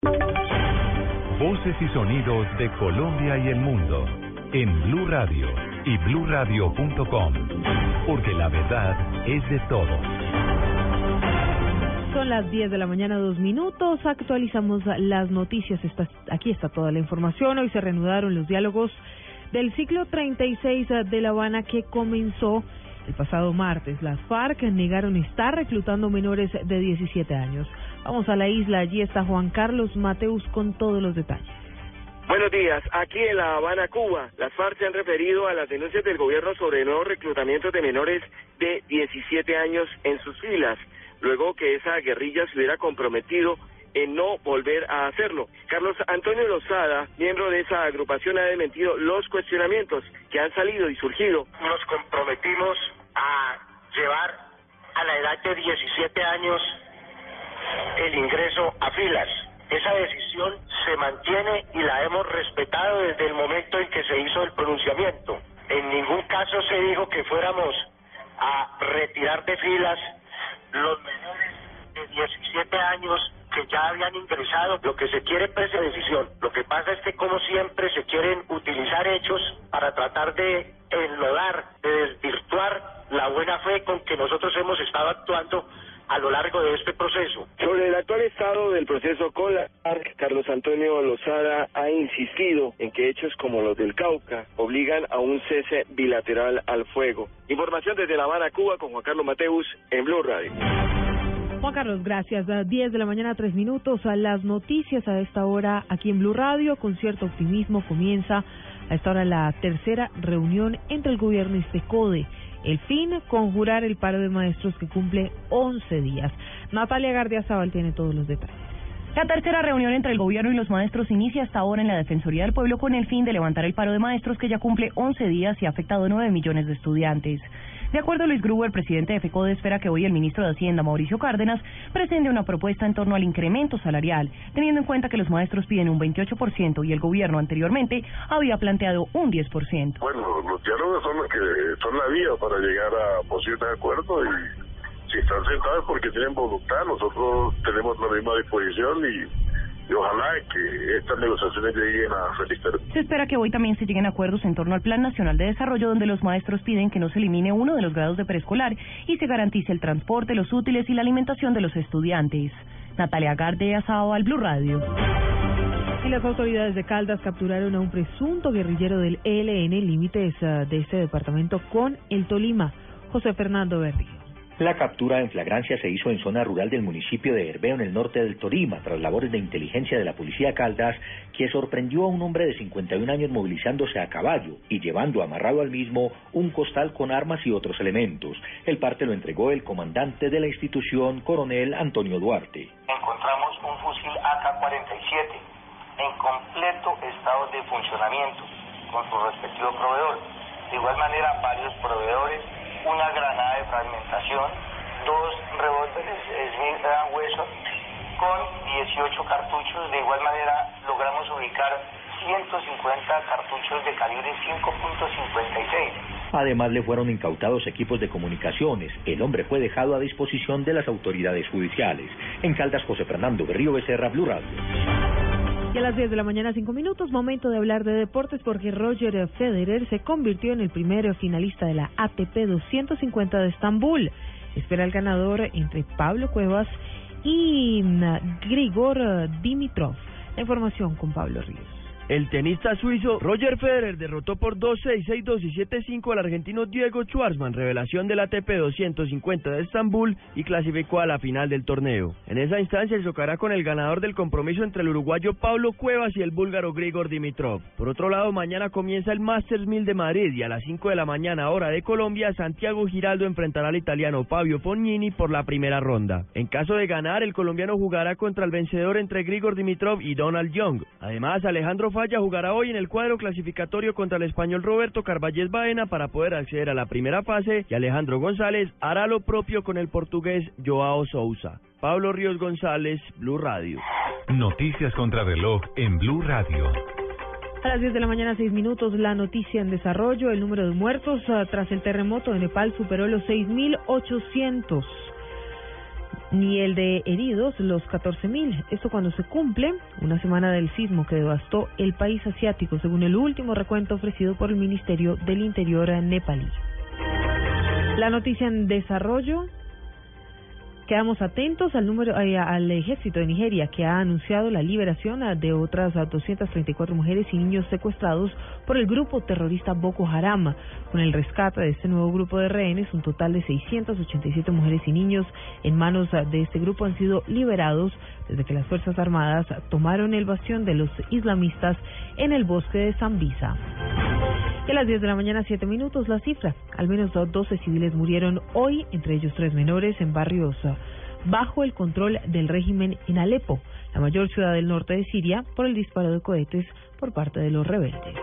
Voces y sonidos de Colombia y el mundo en Blue Radio y bluradio.com, porque la verdad es de todos. Son las 10 de la mañana, dos minutos. Actualizamos las noticias. Aquí está toda la información. Hoy se reanudaron los diálogos del ciclo 36 de La Habana que comenzó el pasado martes. Las FARC negaron estar reclutando menores de 17 años. Vamos a la isla. Allí está Juan Carlos Mateus con todos los detalles. Buenos días. Aquí en La Habana, Cuba, las FARC se han referido a las denuncias del gobierno sobre nuevos reclutamientos de menores de 17 años en sus filas, luego que esa guerrilla se hubiera comprometido en no volver a hacerlo. Carlos Antonio Lozada, miembro de esa agrupación, ha desmentido los cuestionamientos que han salido y surgido. Nos comprometimos a llevar a la edad de 17 años el ingreso a filas. Esa decisión se mantiene y la hemos respetado desde el momento en que se hizo el pronunciamiento. En ningún caso se dijo que fuéramos a retirar de filas los menores de 17 años que ya habían ingresado. Lo que se quiere es esa decisión. Lo que pasa es que como siempre se quieren utilizar hechos para tratar de enlodar, de desvirtuar la buena fe con que nosotros hemos estado actuando a lo largo de este proceso. Sobre el actual estado del proceso con Carlos Antonio Lozada ha insistido en que hechos como los del Cauca obligan a un cese bilateral al fuego. Información desde La Habana, Cuba, con Juan Carlos Mateus en Blue Radio. Juan Carlos, gracias. 10 de la mañana, tres minutos. A las noticias a esta hora aquí en Blue Radio. Con cierto optimismo comienza a esta hora la tercera reunión entre el gobierno y SECODE. El fin, conjurar el paro de maestros que cumple 11 días. Natalia Gardiazabal tiene todos los detalles. La tercera reunión entre el gobierno y los maestros inicia hasta ahora en la Defensoría del Pueblo con el fin de levantar el paro de maestros que ya cumple 11 días y ha afectado a 9 millones de estudiantes. De acuerdo a Luis Gruber, presidente de FECODE, espera que hoy el ministro de Hacienda, Mauricio Cárdenas, presente una propuesta en torno al incremento salarial, teniendo en cuenta que los maestros piden un 28% y el gobierno anteriormente había planteado un 10%. Bueno, los diálogos son los que son la vía para llegar a posibles acuerdos y si están sentados porque tienen voluntad, nosotros tenemos la misma disposición y y ojalá que estas negociaciones lleguen a feliz Se espera que hoy también se lleguen acuerdos en torno al Plan Nacional de Desarrollo, donde los maestros piden que no se elimine uno de los grados de preescolar y se garantice el transporte, los útiles y la alimentación de los estudiantes. Natalia Garde, Asao, al Blue Radio. Y las autoridades de Caldas capturaron a un presunto guerrillero del ELN en límites ah, de este departamento con el Tolima, José Fernando Berrío. La captura en flagrancia se hizo en zona rural del municipio de Herbeo, en el norte del Torima, tras labores de inteligencia de la policía Caldas, que sorprendió a un hombre de 51 años movilizándose a caballo y llevando amarrado al mismo un costal con armas y otros elementos. El parte lo entregó el comandante de la institución, coronel Antonio Duarte. Encontramos un fusil AK-47 en completo estado de funcionamiento con su respectivo proveedor. De igual manera, varios proveedores una granada de fragmentación, dos revólveres Smith Wesson con 18 cartuchos. De igual manera logramos ubicar 150 cartuchos de calibre 5.56. Además le fueron incautados equipos de comunicaciones. El hombre fue dejado a disposición de las autoridades judiciales. En Caldas, José Fernando Berrío Becerra, Blue Radio. Y a las 10 de la mañana, 5 minutos, momento de hablar de deportes porque Roger Federer se convirtió en el primer finalista de la ATP 250 de Estambul. Espera el ganador entre Pablo Cuevas y mm, Grigor Dimitrov. La información con Pablo Ríos. El tenista suizo Roger Federer derrotó por 2-6, 6-2 y 7-5 al argentino Diego Schwartzman, revelación del ATP 250 de Estambul y clasificó a la final del torneo. En esa instancia se chocará con el ganador del compromiso entre el uruguayo Pablo Cuevas y el búlgaro Grigor Dimitrov. Por otro lado, mañana comienza el Masters 1000 de Madrid y a las 5 de la mañana hora de Colombia, Santiago Giraldo enfrentará al italiano Fabio Fognini por la primera ronda. En caso de ganar, el colombiano jugará contra el vencedor entre Grigor Dimitrov y Donald Young. Además, Alejandro Falla jugará hoy en el cuadro clasificatorio contra el español Roberto Carballés Baena para poder acceder a la primera fase y Alejandro González hará lo propio con el portugués Joao Sousa. Pablo Ríos González, Blue Radio. Noticias contra reloj en Blue Radio. A las 10 de la mañana, 6 minutos, la noticia en desarrollo. El número de muertos ah, tras el terremoto de Nepal superó los 6.800. ni el de heridos, los 14.000. Esto cuando se cumple una semana del sismo que devastó el país asiático, según el último recuento ofrecido por el Ministerio del Interior nepalí. La noticia en desarrollo Quedamos atentos al número eh, al ejército de Nigeria que ha anunciado la liberación ah, de otras 234 ah, mujeres y niños secuestrados por el grupo terrorista Boko Haram. Con el rescate de este nuevo grupo de rehenes, un total de 687 mujeres y niños en manos ah, de este grupo han sido liberados desde que las Fuerzas Armadas tomaron el bastión de los islamistas en el bosque de Zambisa. Y a las 10 de la mañana, 7 minutos, la cifra. Al menos 12 civiles murieron hoy, entre ellos tres menores, en barrios ah, bajo el control del régimen en Alepo, la mayor ciudad del norte de Siria, por el disparo de cohetes por parte de los rebeldes.